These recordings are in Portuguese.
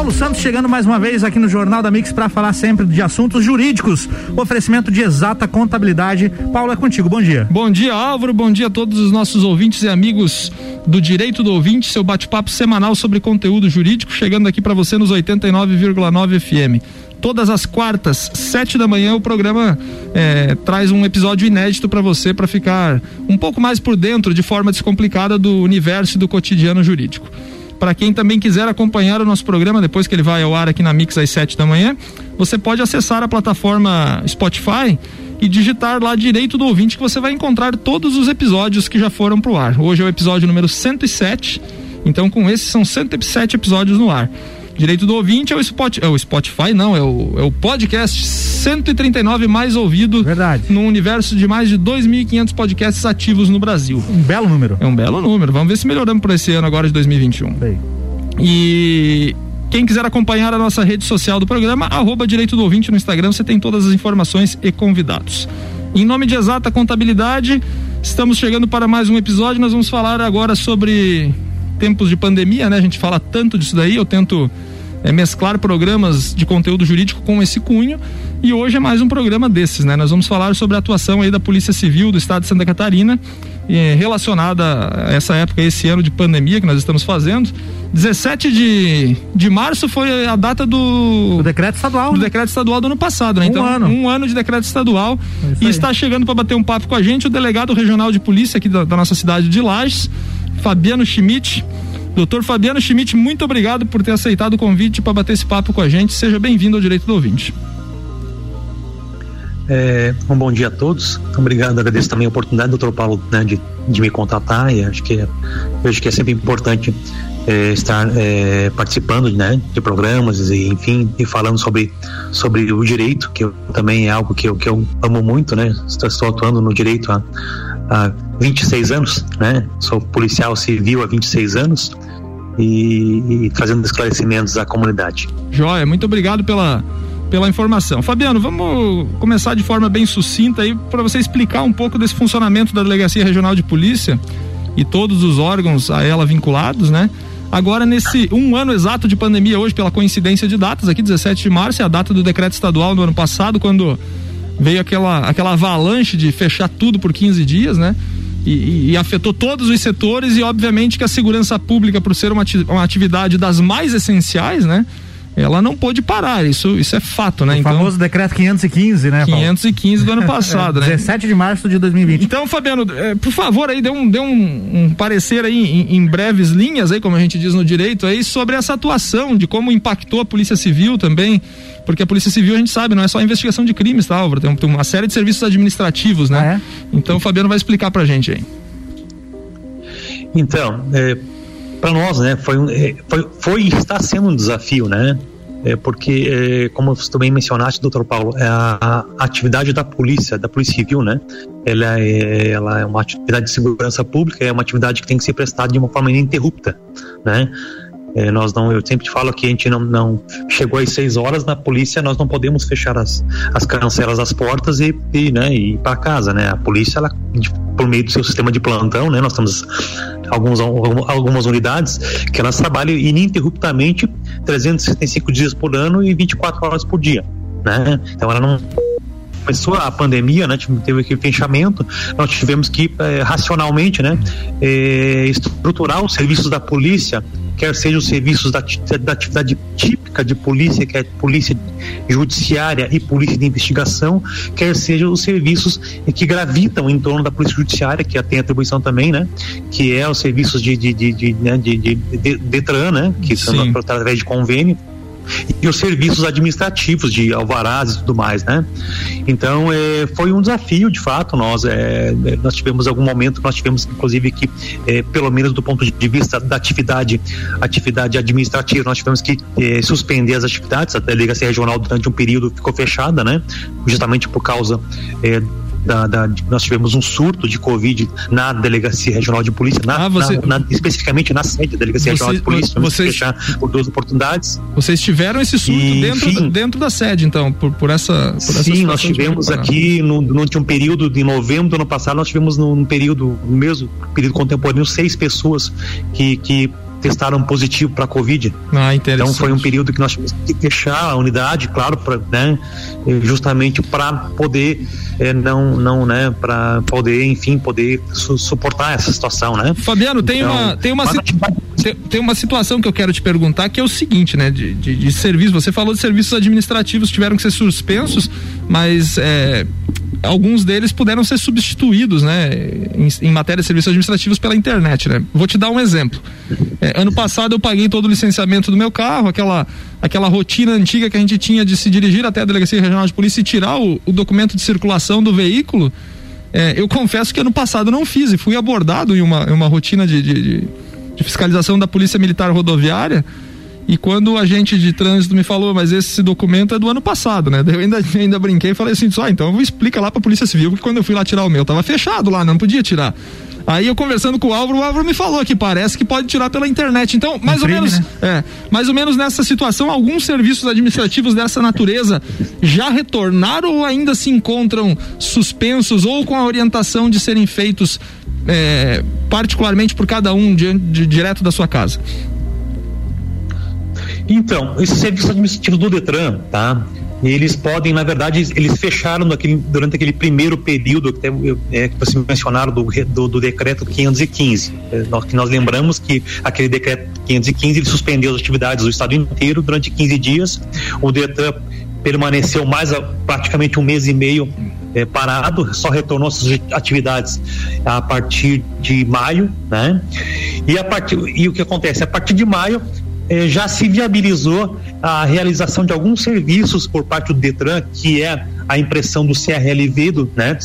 Paulo Santos chegando mais uma vez aqui no Jornal da Mix para falar sempre de assuntos jurídicos. Oferecimento de exata contabilidade. Paulo, é contigo. Bom dia. Bom dia, Álvaro. Bom dia a todos os nossos ouvintes e amigos do Direito do Ouvinte, seu bate-papo semanal sobre conteúdo jurídico, chegando aqui para você nos 89,9 FM. Todas as quartas, sete da manhã, o programa é, traz um episódio inédito para você para ficar um pouco mais por dentro, de forma descomplicada, do universo e do cotidiano jurídico. Para quem também quiser acompanhar o nosso programa depois que ele vai ao ar aqui na Mix às 7 da manhã, você pode acessar a plataforma Spotify e digitar lá direito do ouvinte que você vai encontrar todos os episódios que já foram pro ar. Hoje é o episódio número 107. Então, com esses são 107 episódios no ar. Direito do ouvinte é o Spotify, é o Spotify não, é o, é o podcast 139 mais ouvido Verdade. no universo de mais de 2.500 podcasts ativos no Brasil. Um belo número. É um belo número. Vamos ver se melhoramos para esse ano agora de 2021. Bem. E quem quiser acompanhar a nossa rede social do programa, arroba Direito do Ouvinte no Instagram, você tem todas as informações e convidados. Em nome de Exata Contabilidade, estamos chegando para mais um episódio. Nós vamos falar agora sobre tempos de pandemia, né? A gente fala tanto disso daí, eu tento é, mesclar programas de conteúdo jurídico com esse cunho. E hoje é mais um programa desses, né? Nós vamos falar sobre a atuação aí da Polícia Civil do Estado de Santa Catarina, eh, relacionada a essa época, esse ano de pandemia que nós estamos fazendo. 17 de, de março foi a data do. O decreto estadual. Do né? decreto estadual do ano passado, né? Um então, ano. um ano de decreto estadual. É e está chegando para bater um papo com a gente o delegado regional de polícia aqui da, da nossa cidade de Lages, Fabiano Schmidt. Doutor Fabiano Schmidt, muito obrigado por ter aceitado o convite para bater esse papo com a gente. Seja bem-vindo ao Direito do Ouvinte. É, um bom dia a todos. Obrigado, agradeço também a oportunidade, doutor Paulo, né, de, de me contatar e acho que é, acho que é sempre importante é, estar é, participando né, de programas e enfim e falando sobre sobre o direito que eu, também é algo que eu, que eu amo muito, né? Estou, estou atuando no direito há, há 26 anos, né? Sou policial civil há 26 anos e, e fazendo esclarecimentos à comunidade. Joia, muito obrigado pela, pela informação. Fabiano, vamos começar de forma bem sucinta aí para você explicar um pouco desse funcionamento da Delegacia Regional de Polícia e todos os órgãos a ela vinculados, né? Agora, nesse um ano exato de pandemia, hoje, pela coincidência de datas, aqui 17 de março, é a data do decreto estadual do ano passado, quando veio aquela, aquela avalanche de fechar tudo por 15 dias, né? E, e- afetou todos os setores e obviamente que a segurança pública, por ser uma, ati- uma atividade das mais essenciais, né? Ela não pôde parar, isso, isso é fato, né? O famoso decreto 515, né, Paulo? 515 do ano passado, É, né? 17 de março de 2020. Então, Fabiano, eh, por favor, aí dê um, dê um, um parecer aí em, em breves linhas, aí, como a gente diz no direito, aí, sobre essa atuação, de como impactou a Polícia Civil também. Porque a Polícia Civil, a gente sabe, não é só investigação de crimes, tá, Álvaro? Tem, tem uma série de serviços administrativos, né? Ah, é? Então o Fabiano vai explicar pra gente aí. Então, para nós, né, foi, é, foi, foi e está sendo um desafio, né? É, porque, é, como você também mencionaste, doutor Paulo, é a, a atividade da polícia, da polícia civil, né? Ela é, ela é uma atividade de segurança pública, é uma atividade que tem que ser prestada de uma forma ininterrupta, né? É, nós não, eu sempre falo que a gente não, não chegou às seis horas na polícia, nós não podemos fechar as, as cancelas das portas e, e, né, e ir para casa, né? A polícia, ela, por meio do seu sistema de plantão, né? Nós temos alguns, algumas unidades que elas trabalham ininterruptamente 365 dias por ano e 24 horas por dia, né? Então ela não começou a pandemia, né, teve aquele fechamento, nós tivemos que eh, racionalmente, né, eh, estruturar os serviços da polícia, quer sejam os serviços da, da atividade típica de polícia, que é polícia judiciária e polícia de investigação, quer sejam os serviços que gravitam em torno da polícia judiciária, que tem atribuição também, né, que é os serviços de, de, de, de, né, de, de, de Detran, né, que são através de convênio, e os serviços administrativos de alvarás e tudo mais, né? Então é, foi um desafio de fato. Nós é, nós tivemos algum momento, nós tivemos inclusive que é, pelo menos do ponto de vista da atividade atividade administrativa, nós tivemos que é, suspender as atividades. A delegacia regional durante um período ficou fechada, né? Justamente por causa é, da, da- nós tivemos um surto de Covid na delegacia regional de polícia, na, Ah, você- na- na- especificamente na sede da delegacia Você- regional de polícia. Vocês- fechar por duas oportunidades. Vocês tiveram esse surto E, dentro, enfim. dentro da sede, então, por, por essa. Por essa Sim, nós tivemos aqui, no, durante um período de novembro do ano passado, nós tivemos num período, no mesmo período contemporâneo, seis pessoas que, que testaram positivo para Covid. Ah, então foi um período que nós tivemos que fechar a unidade, claro, pra, né, justamente para poder é, não, não, né, para poder, enfim, poder su suportar essa situação, né? Fabiano, tem então, uma, tem uma, tem, tem, uma situação que eu quero te perguntar que é o seguinte, né, de, de, de serviço. Você falou de serviços administrativos tiveram que ser suspensos, mas é, alguns deles puderam ser substituídos, né, em, em, matéria de serviços administrativos pela internet, né? Vou te dar um exemplo. É, ano passado eu paguei todo o licenciamento do meu carro, aquela aquela rotina antiga que a gente tinha de se dirigir até a delegacia regional de polícia e tirar o, o documento de circulação do veículo. É, eu confesso que ano passado não fiz e fui abordado em uma, em uma rotina de, de, de, de fiscalização da polícia militar rodoviária e quando o agente de trânsito me falou, mas esse documento é do ano passado, né? Eu ainda, ainda brinquei e falei assim, só, ah, então explica lá pra Polícia Civil, que quando eu fui lá tirar o meu, tava fechado lá, não podia tirar. Aí eu conversando com o Álvaro, o Álvaro me falou que parece que pode tirar pela internet. Então, mais ou menos, né? é, mais ou menos nessa situação, alguns serviços administrativos dessa natureza já retornaram ou ainda se encontram suspensos ou com a orientação de serem feitos é, particularmente por cada um de, de, direto da sua casa? Então, esse serviço administrativo do Detran, tá? Eles podem, na verdade, eles fecharam naquele, durante aquele primeiro período que, é, que mencionaram do, do, do, decreto 515. É, nós, que nós lembramos que aquele decreto 515 ele suspendeu as atividades do estado inteiro durante 15 dias. O Detran permaneceu mais a, praticamente um mês e meio é, parado, só retornou suas atividades a partir de maio, né? E a partir e o que acontece a partir de maio eh, já se viabilizou a realização de alguns serviços por parte do Detran, que é a impressão do CRLV, do, né,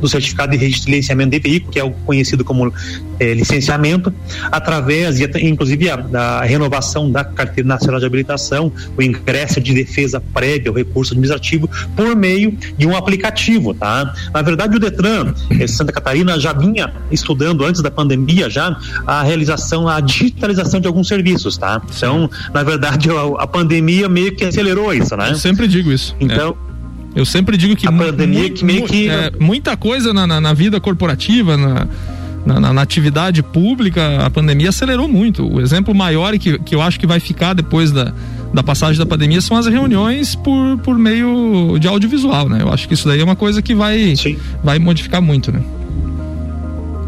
do Certificado de Registro e Licenciamento de Veículo, que é o conhecido como é, licenciamento, através, e inclusive a, a, renovação da Carteira Nacional de Habilitação, o ingresso de defesa prévia, o recurso administrativo, por meio de um aplicativo, tá? Na verdade, o Detran, eh, Santa Catarina, já vinha estudando antes da pandemia já a realização, a digitalização de alguns serviços, tá? Então, na verdade, a, a pandemia meio que acelerou isso, né? Eu sempre digo isso. Então, é. Eu sempre digo que, a pandemia que meio que é, muita coisa na, na, na vida corporativa, na, na, na, atividade pública, a pandemia acelerou muito. O exemplo maior que, que eu acho que vai ficar depois da, da passagem da pandemia são as reuniões por, por meio de audiovisual, né? Eu acho que isso daí é uma coisa que vai, vai modificar muito, né?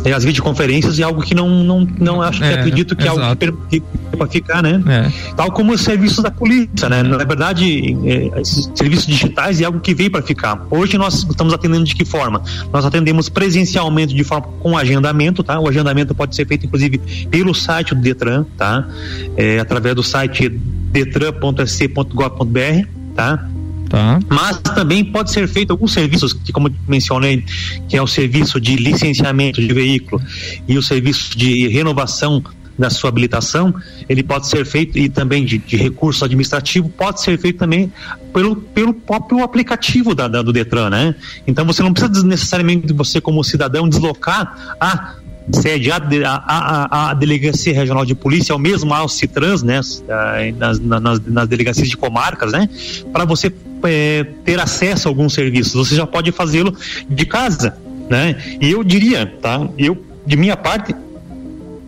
É, as videoconferências é algo que não, não, não acho que é, acredito que é algo que para ficar, né? É. Tal como os serviços da polícia, né? Na verdade, é, esses serviços digitais é algo que veio para ficar. Hoje nós estamos atendendo de que forma? Nós atendemos presencialmente de forma com agendamento, tá? O agendamento pode ser feito inclusive pelo site do Detran, tá? É, através do site detran.sc.gov.br, tá? Tá. Mas também pode ser feito alguns serviços, que como mencionei, que é o serviço de licenciamento de veículo e o serviço de renovação da sua habilitação, ele pode ser feito e também de, de recurso administrativo pode ser feito também pelo, pelo próprio aplicativo da, da, do Detran, né? Então você não precisa necessariamente você como cidadão deslocar a sede a, a, a, delegacia regional de polícia, é o mesmo ao Citrans, né, nas, nas, nas delegacias de comarcas, né, para você é, ter acesso a alguns serviços. Você já pode fazê-lo de casa, né? E eu diria, tá? Eu, de minha parte,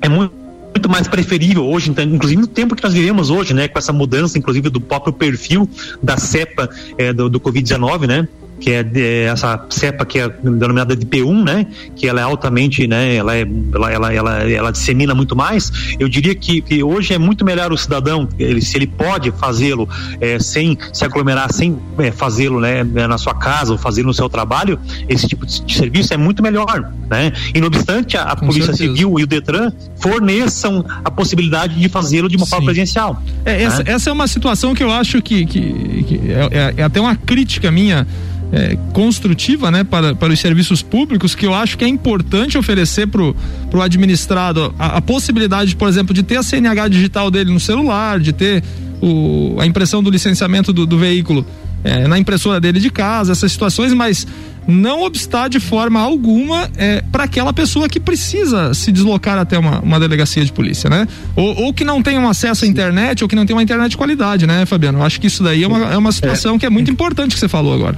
é muito muito mais preferível hoje, então, inclusive no tempo que nós vivemos hoje, né, com essa mudança, inclusive do próprio perfil da cepa é, do, do Covid-19, né, que é, é essa cepa que é denominada de P1, né? Que ela é altamente, né? Ela, é, ela, ela, ela, ela dissemina muito mais. Eu diria que, que hoje é muito melhor o cidadão, ele, se ele pode fazê-lo é, sem se aglomerar, sem é, fazê-lo, né? Na sua casa ou fazê-lo no seu trabalho, esse tipo de, de, serviço é muito melhor, né? E não obstante, a, a Polícia certeza. Civil e o Detran forneçam a possibilidade de fazê-lo de uma Sim. forma presencial. É, essa, né? essa, é uma situação que eu acho que, que, que é, é, é até uma crítica minha é, construtiva né, para, para os serviços públicos que eu acho que é importante oferecer para o administrado a, a, possibilidade, por exemplo, de ter a CNH digital dele no celular, de ter o, a impressão do licenciamento do, do veículo é, na impressora dele de casa, essas situações, mas não obstar de forma alguma é, para aquela pessoa que precisa se deslocar até uma, uma delegacia de polícia, né? Ou, ou, que não tem um acesso à internet, ou que não tem uma internet de qualidade, né, Fabiano? Eu acho que isso daí é uma, é uma situação que é muito importante que você falou agora.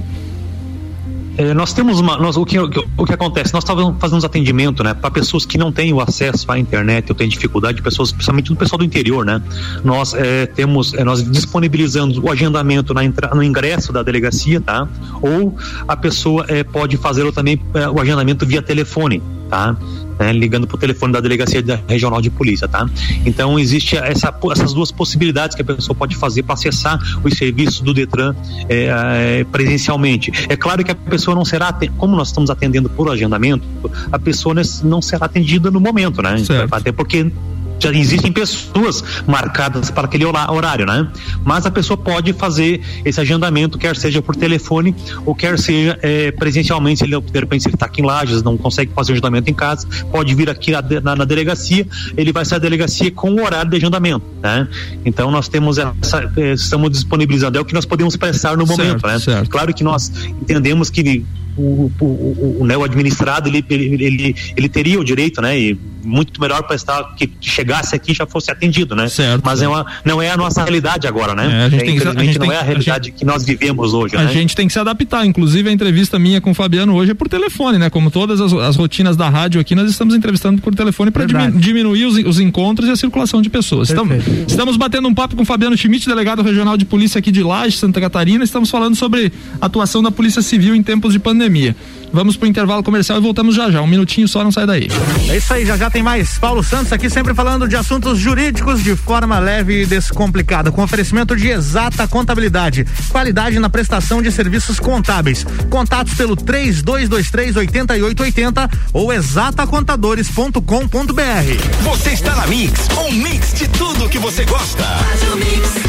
É, nós temos uma. Nós, o, que, o que acontece? Nós estávamos fazendo atendimento né, para pessoas que não têm o acesso à internet ou têm dificuldade, pessoas, principalmente do pessoal do interior. Né? Nós é, temos, é, nós disponibilizamos o agendamento na, no ingresso da delegacia, tá? Ou a pessoa é, pode fazer também é, o agendamento via telefone, tá? né, ligando para o telefone da delegacia da regional de polícia, tá? Então existe essa, essas duas possibilidades que a pessoa pode fazer para acessar os serviços do Detran é, é, presencialmente. É claro que a pessoa não será, como nós estamos atendendo por agendamento, a pessoa não será atendida no momento, né? Certo. Até porque já existem pessoas marcadas para aquele horário, né? Mas a pessoa pode fazer esse agendamento, quer seja por telefone ou quer seja é, presencialmente. Se ele, de repente, ele está aqui em Lages, não consegue fazer o agendamento em casa, pode vir aqui na, na, na, delegacia, ele vai sair da delegacia com o horário de agendamento, né? Então nós temos essa, é, estamos disponibilizando, é o que nós podemos prestar no certo, momento, né? Certo. Claro que nós entendemos que o, o, o, né, o administrado ele, ele, ele, ele, teria o direito, né? E muito melhor para estar que chegasse aqui já fosse atendido, né? Certo. Mas é uma, não é a nossa realidade agora, né? É, a gente é, tem que, a gente não tem, é a realidade a gente, que nós vivemos hoje. A né? gente tem que se adaptar. Inclusive a entrevista minha com o Fabiano hoje é por telefone, né? Como todas as, as rotinas da rádio aqui, nós estamos entrevistando por telefone para diminuir os, os, encontros e a circulação de pessoas. Estamos, estamos batendo um papo com o Fabiano Schmidt, delegado regional de polícia aqui de Laje, Santa Catarina. Estamos falando sobre a atuação da Polícia Civil em tempos de pandemia pandemia. Vamos pro intervalo comercial e voltamos já já. Um minutinho só, não sai daí. É isso aí, já já tem mais. Paulo Santos aqui sempre falando de assuntos jurídicos de forma leve e descomplicada, com oferecimento de exata contabilidade, qualidade na prestação de serviços contábeis. Contatos pelo 3223 8880 ou exatacontadores.com.br. Você está na Mix, um mix de tudo que você gosta. Faz o mix.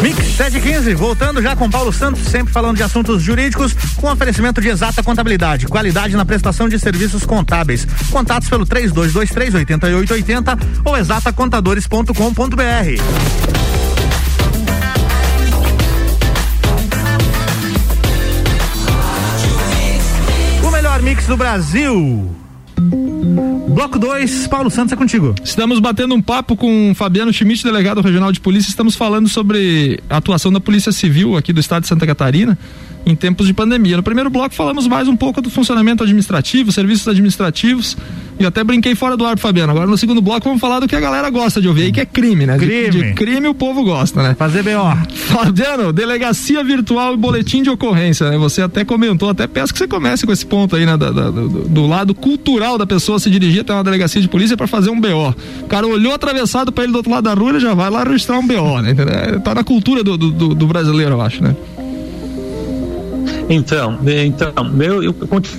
Mix 715, voltando já com Paulo Santos, sempre falando de assuntos jurídicos, com oferecimento de exata contabilidade, qualidade na prestação de serviços contábeis. Contatos pelo 3223 8880 ou exatacontadores.com.br. O melhor mix do Brasil. Bloco 2, Paulo Santos é contigo. Estamos batendo um papo com Fabiano Schmidt, delegado regional de polícia. Estamos falando sobre a atuação da Polícia Civil aqui do estado de Santa Catarina em tempos de pandemia. No primeiro bloco falamos mais um pouco do funcionamento administrativo, serviços administrativos. E até brinquei fora do ar, Fabiano. Agora no segundo bloco vamos falar do que a galera gosta de ouvir aí, que é crime, né? Crime. De, de crime o povo gosta, né? Fazer BO. Fabiano, delegacia virtual e boletim de ocorrência, né? Você até comentou, até peço que você comece com esse ponto aí, né? Da, da, do, do, lado cultural da pessoa se dirigir até uma delegacia de polícia para fazer um BO. O cara olhou atravessado para ele do outro lado da rua, ele já vai lá registrar um BO, né? Tá na cultura do, do, do brasileiro, eu acho, né? Então, é, então eu, eu,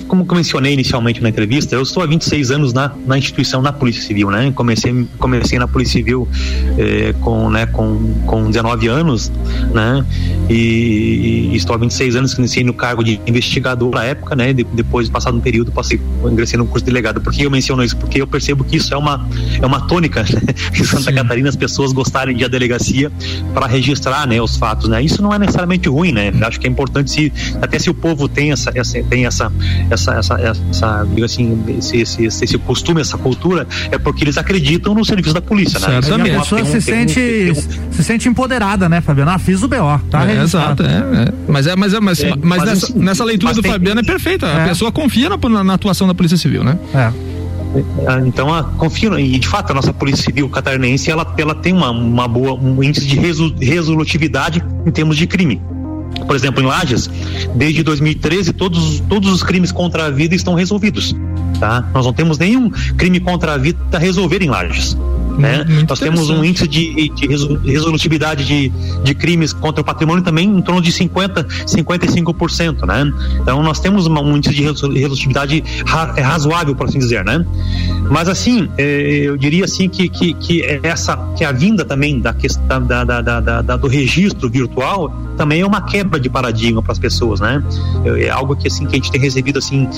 como eu mencionei inicialmente na entrevista, eu estou há 26 anos na, na instituição, na Polícia Civil, né? Comecei, comecei na Polícia Civil é, com, né, com, com 19 anos, né? E, e, estou há 26 anos que iniciei no cargo de investigador na época, né? De, depois, passado um período, passei, ingressei no curso de delegado. Por que eu menciono isso? Porque eu percebo que isso é uma, é uma tônica né? em Santa Sim. Catarina, as pessoas gostarem de ir à delegacia para registrar, né? Os fatos, né? Isso não é necessariamente ruim, né? Acho que é importante se, até se o povo tem essa, essa tem essa, essa, essa, essa digo assim, esse, esse, esse, costume, essa cultura, é porque eles acreditam no serviço da polícia, né? Certamente. A pessoa um, se, sente, um, se sente empoderada, né, Fabiano? Ah, fiz o BO, tá? É, exato, é, é, Mas, é, mas, é, mas, é, mas, mas nessa, assim, nessa leitura do tem, Fabiano é perfeita. A é. pessoa confia na, na, atuação da Polícia Civil, né? É. Então, a, confio, e de fato, a nossa Polícia Civil catarinense ela, ela tem uma, uma boa, um índice de resolutividade em termos de crime. Por exemplo, em Lages, desde 2013, todos, todos os crimes contra a vida estão resolvidos. Tá? Nós não temos nenhum crime contra a vida a resolver em Lages. Né? Nós temos um índice de, de resolutividade de, de crimes contra o patrimônio também em torno de 50, 55%, né? Então nós temos um índice de resolutividade ra, é razoável, por assim dizer, né? Mas assim, é, eu diria assim que, que, que essa que a vinda também da questão da, da, da, da do registro virtual também é uma quebra de paradigma para as pessoas, né? É, é algo que assim que a gente tem recebido assim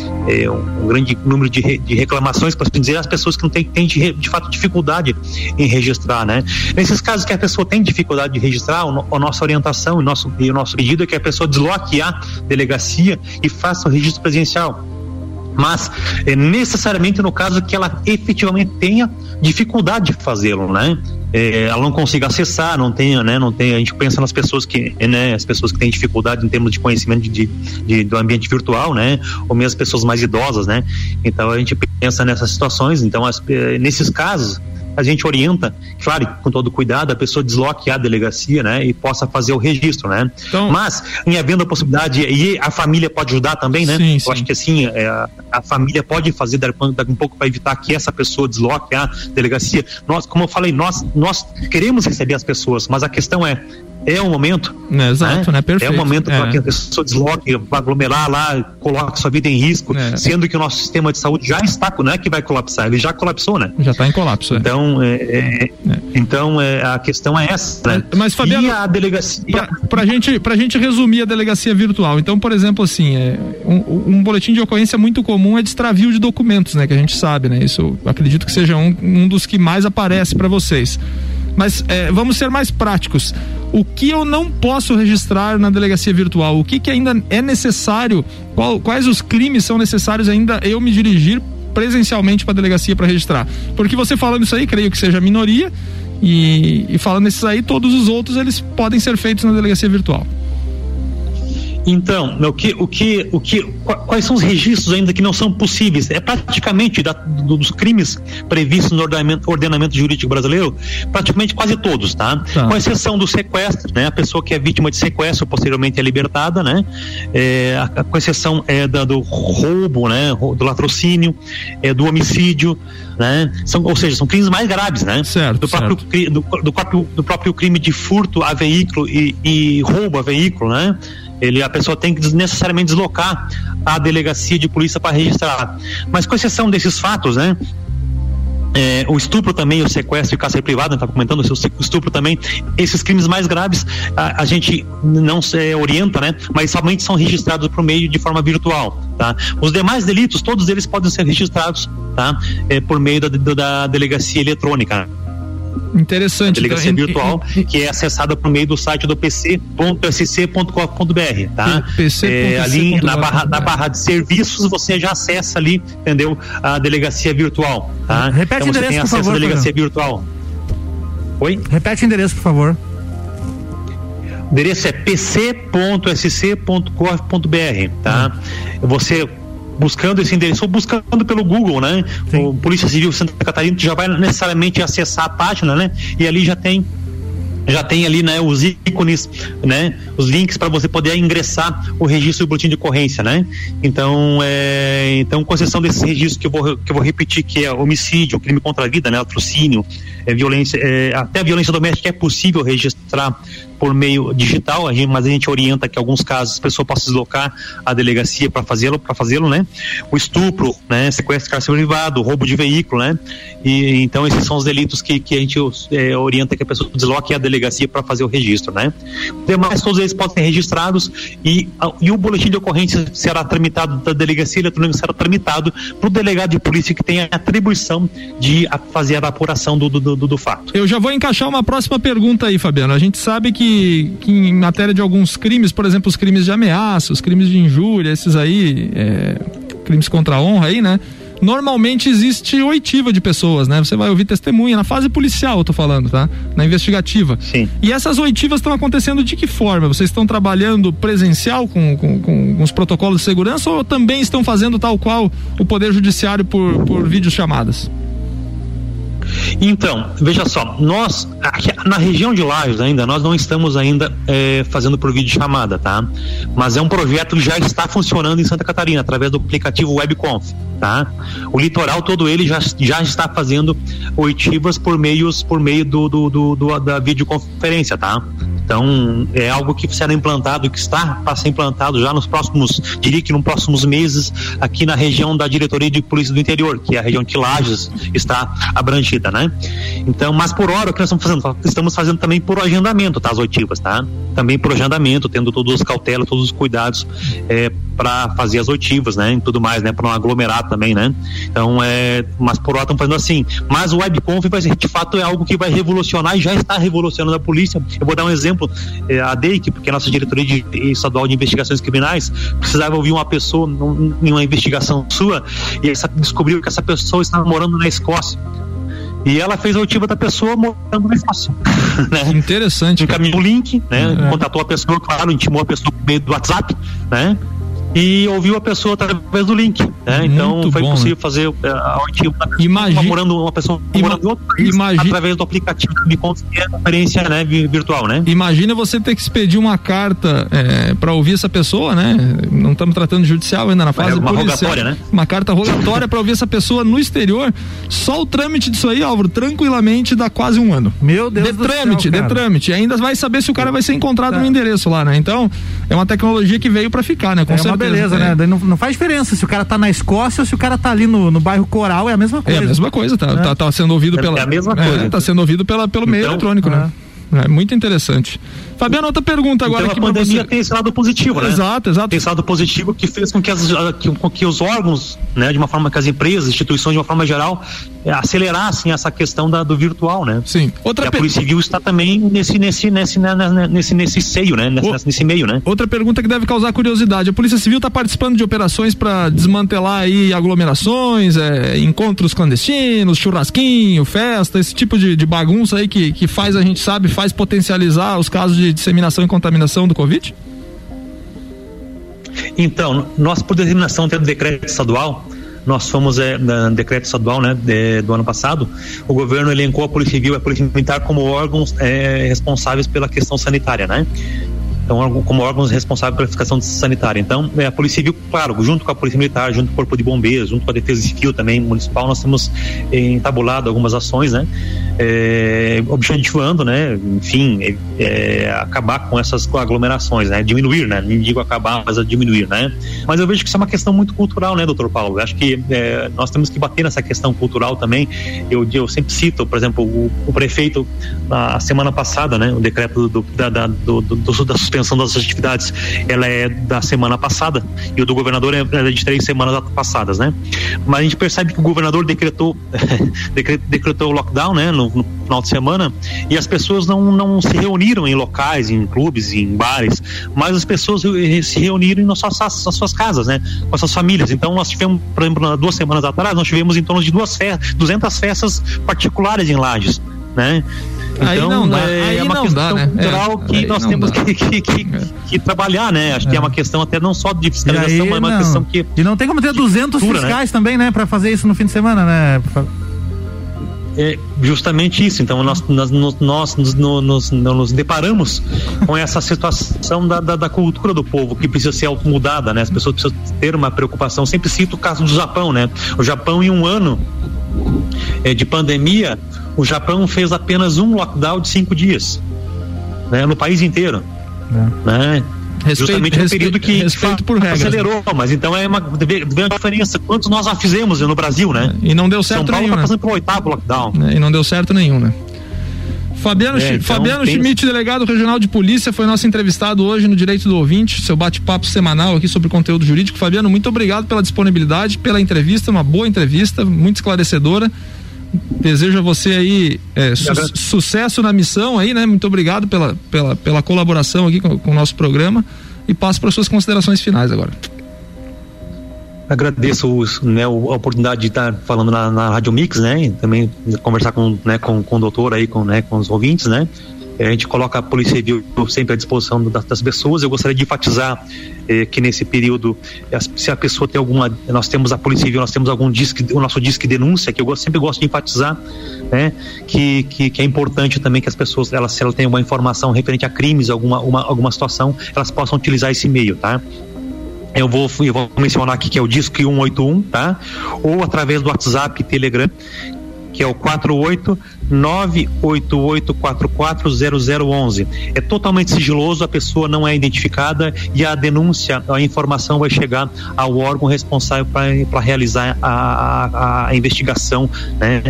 um, grande número de reclamações para assim dizer as pessoas que não têm, têm de, de fato dificuldade em registrar, né? Nesses casos que a pessoa tem dificuldade de registrar, a nossa orientação o nosso, e o nosso pedido é que a pessoa desloque a delegacia e faça o registro presencial mas é necessariamente no caso que ela efetivamente tenha dificuldade de fazê-lo, né? É, ela não consiga acessar, não tenha, né? Não tem. A gente pensa nas pessoas que, né? As pessoas que têm dificuldade em termos de conhecimento de, de, do ambiente virtual, né? Ou mesmo as pessoas mais idosas, né? Então a gente pensa nessas situações. Então as, eh, nesses casos a gente orienta, claro, com todo cuidado, a pessoa desloque a delegacia, né, e possa fazer o registro, né. Então, Mas, em havendo a possibilidade, e a família pode ajudar também, né? Sim, sim. Eu acho que assim, é, a família pode fazer dar, dar um pouco para evitar que essa pessoa desloque a delegacia. Nós, como eu falei, nós, nós queremos receber as pessoas, mas a questão é, é o momento. É, exato, né? né? Perfeito. É o momento é. para que a pessoa desloque, aglomerar lá, coloque sua vida em risco, é. sendo que o nosso sistema de saúde já está, não é que vai colapsar, ele já colapsou, né? Já está em colapso. É. Então, é, é, então a questão é essa, né? Mas, Fabiano, e a delegacia... Para a gente, pra gente resumir a delegacia virtual, então, por exemplo, assim, um, um, boletim de ocorrência muito comum é de extravio de documentos, né? Que a gente sabe, né? Isso acredito que seja um, um dos que mais aparece para vocês. Mas é, vamos ser mais práticos. O que eu não posso registrar na delegacia virtual? O que, que ainda é necessário? Qual, quais os crimes são necessários ainda eu me dirigir presencialmente para a delegacia para registrar? Porque você falando isso aí, creio que seja minoria. E, e falando esses aí, todos os outros eles podem ser feitos na delegacia virtual. Então, o que, o que, o que, quais são os registros ainda que não são possíveis? É praticamente da, dos crimes previstos no ordenamento, ordenamento, jurídico brasileiro, praticamente quase todos, tá? tá? Com exceção do sequestro, né? A pessoa que é vítima de sequestro posteriormente é libertada, né? É, a, com exceção é da, do roubo, né? Do latrocínio, é, do homicídio, né? São, ou seja, são crimes mais graves, né? Certo, do, próprio, certo. Do, do, próprio, do próprio crime de furto a veículo e, e roubo a veículo, né? Ele, a pessoa tem que necessariamente deslocar a delegacia de polícia para registrar. Mas com exceção desses fatos, né? É, o estupro também, o sequestro e cárcere privado, está comentando, o estupro também, esses crimes mais graves a, a gente não se orienta, né? Mas somente são registrados por meio de forma virtual, tá? Os demais delitos, todos eles podem ser registrados, tá? É, por meio da, da delegacia eletrônica. Interessante. A delegacia então, virtual, que é acessada por meio do site do pc.sc.gov.br, tá? PC. É, ali na barra, na barra de serviços você já acessa ali, entendeu? A delegacia virtual, tá? Repete então, o endereço, por favor. delegacia virtual. Oi? Repete o endereço, por favor. O endereço é pc.sc.gov.br, tá? Hum. Você buscando esse endereço ou buscando pelo Google, né? Sim. O Polícia Civil Santa Catarina já vai necessariamente acessar a página, né? E ali já tem já tem ali né, os ícones, né, os links para você poder ingressar o registro do boletim de ocorrência, né? Então, é, então com exceção desses registros que eu vou que eu vou repetir que é homicídio, crime contra a vida, né, latrocínio, é, violência, é, até violência doméstica é possível registrar por meio digital, a gente, mas a gente orienta que em alguns casos a pessoa possa deslocar a delegacia para fazê-lo, para fazê-lo, né? O estupro, né? Sequestro cárcere privado, roubo de veículo, né? E então esses são os delitos que, que a gente é, orienta que a pessoa desloque a delegacia para fazer o registro, né? Demais todos eles podem ser registrados e, e o boletim de ocorrência será tramitado da delegacia eletrônica será tramitado para o delegado de polícia que tem a atribuição de fazer a apuração do, do, do, do fato. Eu já vou encaixar uma próxima pergunta aí, Fabiano. A gente sabe que que, em matéria de alguns crimes, por exemplo, os crimes de ameaça, os crimes de injúria, esses aí, é, crimes contra a honra aí, né? Normalmente existe oitiva de pessoas, né? Você vai ouvir testemunha na fase policial, eu tô falando, tá? Na investigativa. Sim. E essas oitivas estão acontecendo de que forma? Vocês estão trabalhando presencial com, com, com, os protocolos de segurança ou também estão fazendo tal qual o Poder Judiciário por, por videochamadas? Então, veja só, nós aqui, na região de Lages ainda nós não estamos ainda é, fazendo por vídeo chamada, tá? Mas é um projeto que já está funcionando em Santa Catarina através do aplicativo WebConf, tá? O litoral todo ele já, já está fazendo oitivas por meios por meio do, do, do, do da videoconferência, tá? Então, é algo que será implantado, que está para ser implantado já nos próximos, diria que nos próximos meses, aqui na região da Diretoria de Polícia do Interior, que é a região que Lages está abrangida, né? Então, mas por hora, o que nós estamos fazendo? Estamos fazendo também por agendamento, tá? As oitivas, tá? Também por agendamento, tendo todas as cautelas, todos os cuidados é, para fazer as oitivas, né? E tudo mais, né? Para não aglomerar também, né? Então, é, mas por hora estamos fazendo assim. Mas o webconf de fato, é algo que vai revolucionar e já está revolucionando a polícia. Eu vou dar um exemplo exemplo, é, a DEIC, porque a nossa diretoria de, estadual de investigações criminais precisava ouvir uma pessoa em uma investigação sua e descobriu que essa pessoa estava morando na Escócia. E ela fez a oitiva da pessoa morando na Escócia. Né? Interessante. Encaminhou o link, né? É. Contatou a pessoa, claro, intimou a pessoa por meio do WhatsApp, né? e ouviu a pessoa através do link. Né? Então foi bom, possível né? fazer uh, a oitiva Imagina, morando uma pessoa morando em outro país imagina, através do aplicativo de contas que é experiência né, virtual, né? Imagina você ter que expedir uma carta é, para ouvir essa pessoa, né? Não estamos tratando de judicial ainda na fase é uma policial. rogatória, né? Uma carta rogatória para ouvir essa pessoa no exterior. Só o trâmite disso aí, Álvaro, tranquilamente dá quase um ano. Meu Deus de do trâmite, céu, de trâmite. E ainda vai saber se o cara vai ser encontrado tá. no endereço lá, né? Então, é uma tecnologia que veio para ficar, né? Com é certeza. uma beleza, né? É. Não, não faz diferença se o cara tá na Escócia ou se o cara tá ali no, no bairro Coral, é a mesma coisa. É a mesma coisa, tá, é. tá, tá, sendo ouvido é, pela. É a mesma coisa. É, tá sendo ouvido pela, pelo então, meio eletrônico, né? É. É muito interessante. Fabiano, outra pergunta agora então, aqui a pandemia tem esse lado positivo, né? Exato, exato. Tem esse lado positivo que fez com que, as, que, com que os órgãos, né, de uma forma que as empresas, instituições de uma forma geral, é, acelerassem essa questão da, do virtual, né? Sim. Outra e a Polícia Civil está também nesse nesse nesse né, né, né, nesse nesse seio, né? Nesse, nesse meio, né? Outra pergunta que deve causar curiosidade: a Polícia Civil está participando de operações para desmantelar aí aglomerações, é, encontros clandestinos, churrasquinho, festa, esse tipo de, de bagunça aí que que faz a gente sabe faz potencializar os casos de disseminação e contaminação do Covid? Então, nós, por determinação tendo decreto estadual, nós fomos é, na decreto estadual né, de, do ano passado, o governo elencou a Polícia Civil e a Polícia Militar como órgãos é, responsáveis pela questão sanitária, né? Então, como órgãos responsáveis pela fiscalização sanitária. Então, é, a Polícia Civil, claro, junto com a Polícia Militar, junto com o Corpo de Bombeiros, junto com a Defesa Civil também municipal, nós temos é, entabulado algumas ações, né? É, objetivando, né? Enfim, é, acabar com essas aglomerações, né? Diminuir, né? Nem digo acabar, mas diminuir, né? Mas eu vejo que isso é uma questão muito cultural, né, doutor Paulo? Eu acho que nós temos que bater nessa questão cultural também. Eu, eu sempre cito, por exemplo, o, o prefeito, na semana passada, né? O decreto do, da, da, do, do, do, da suspensão das atividades ela é da semana passada e o do governador é, é de três semanas passadas, né? Mas a gente percebe que o governador decretou decretou o lockdown, né? No, no, final de semana e as pessoas não, não se reuniram em locais, em clubes, em bares, mas as pessoas se reuniram nas suas, nas suas casas, né? Com as suas famílias. Então nós tivemos, por exemplo, duas semanas atrás, nós tivemos em torno de duas festas, 200 festas particulares em Lages, né? Então, aí não dá, é, aí é uma não questão dá, né? cultural é, que nós temos que, que, que, que, trabalhar, né? Acho é. que é uma questão até não só de fiscalização, aí, mas uma não. questão que. E não tem como ter 200 cultura, né? fiscais né? também, né? Para fazer isso no fim de semana, né? É justamente isso. Então, nós, nós, nós nos, nos, nos, deparamos com essa situação da, da, da, cultura do povo que precisa ser mudada, né? As pessoas precisam ter uma preocupação. Sempre cito o caso do Japão, né? O Japão, em um ano é, de pandemia, o Japão fez apenas um lockdown de cinco dias, né, no país inteiro, é. né? Respeito, Justamente no período que, respeito por regras, acelerou, né? mas então é uma, uma diferença. Quantos nós já fizemos no Brasil, né? E não deu certo São Paulo nenhum, tá né? passando pelo oitavo lockdown. É, e não deu certo nenhum, né? Fabiano, é, então, Fabiano tem... Schmidt, delegado regional de polícia, foi nosso entrevistado hoje no Direito do Ouvinte, seu bate-papo semanal aqui sobre conteúdo jurídico. Fabiano, muito obrigado pela disponibilidade, pela entrevista, uma boa entrevista, muito esclarecedora. Desejo a você aí é, su sucesso na missão aí, né? Muito obrigado pela, pela, pela colaboração aqui com, com o nosso programa e passo para suas considerações finais agora. Agradeço né, a oportunidade de estar falando na, na Rádio Mix, né? E também conversar com, né, com, com o doutor aí, com, né, com os ouvintes, né? A gente coloca a Polícia Civil sempre à disposição das pessoas. Eu gostaria de enfatizar eh, que nesse período, se a pessoa tem alguma, nós temos a Polícia Civil, nós temos algum disque, o nosso disque denúncia, que eu sempre gosto de enfatizar, né, que, que, que, é importante também que as pessoas, elas, se elas têm uma informação referente a crimes, alguma, uma, alguma situação, elas possam utilizar esse meio, tá? Eu vou, eu vou mencionar aqui que é o Disque 181, tá? Ou através do WhatsApp Telegram, que é o 48 988440011. É totalmente sigiloso, a pessoa não é identificada e a denúncia, a informação vai chegar ao órgão responsável para realizar a, a, a, investigação né,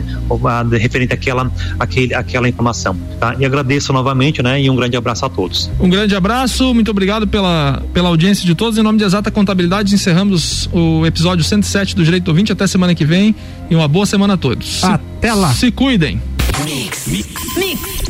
a, referente àquela, àquele, àquela informação. Tá? E agradeço novamente né, e um grande abraço a todos. Um grande abraço, muito obrigado pela, pela audiência de todos. Em nome de Exata Contabilidade, encerramos o episódio 107 do Direito Ouvinte. Até semana que vem e uma boa semana a todos. Até lá. Se cuidem. Mix. Mix. Mix.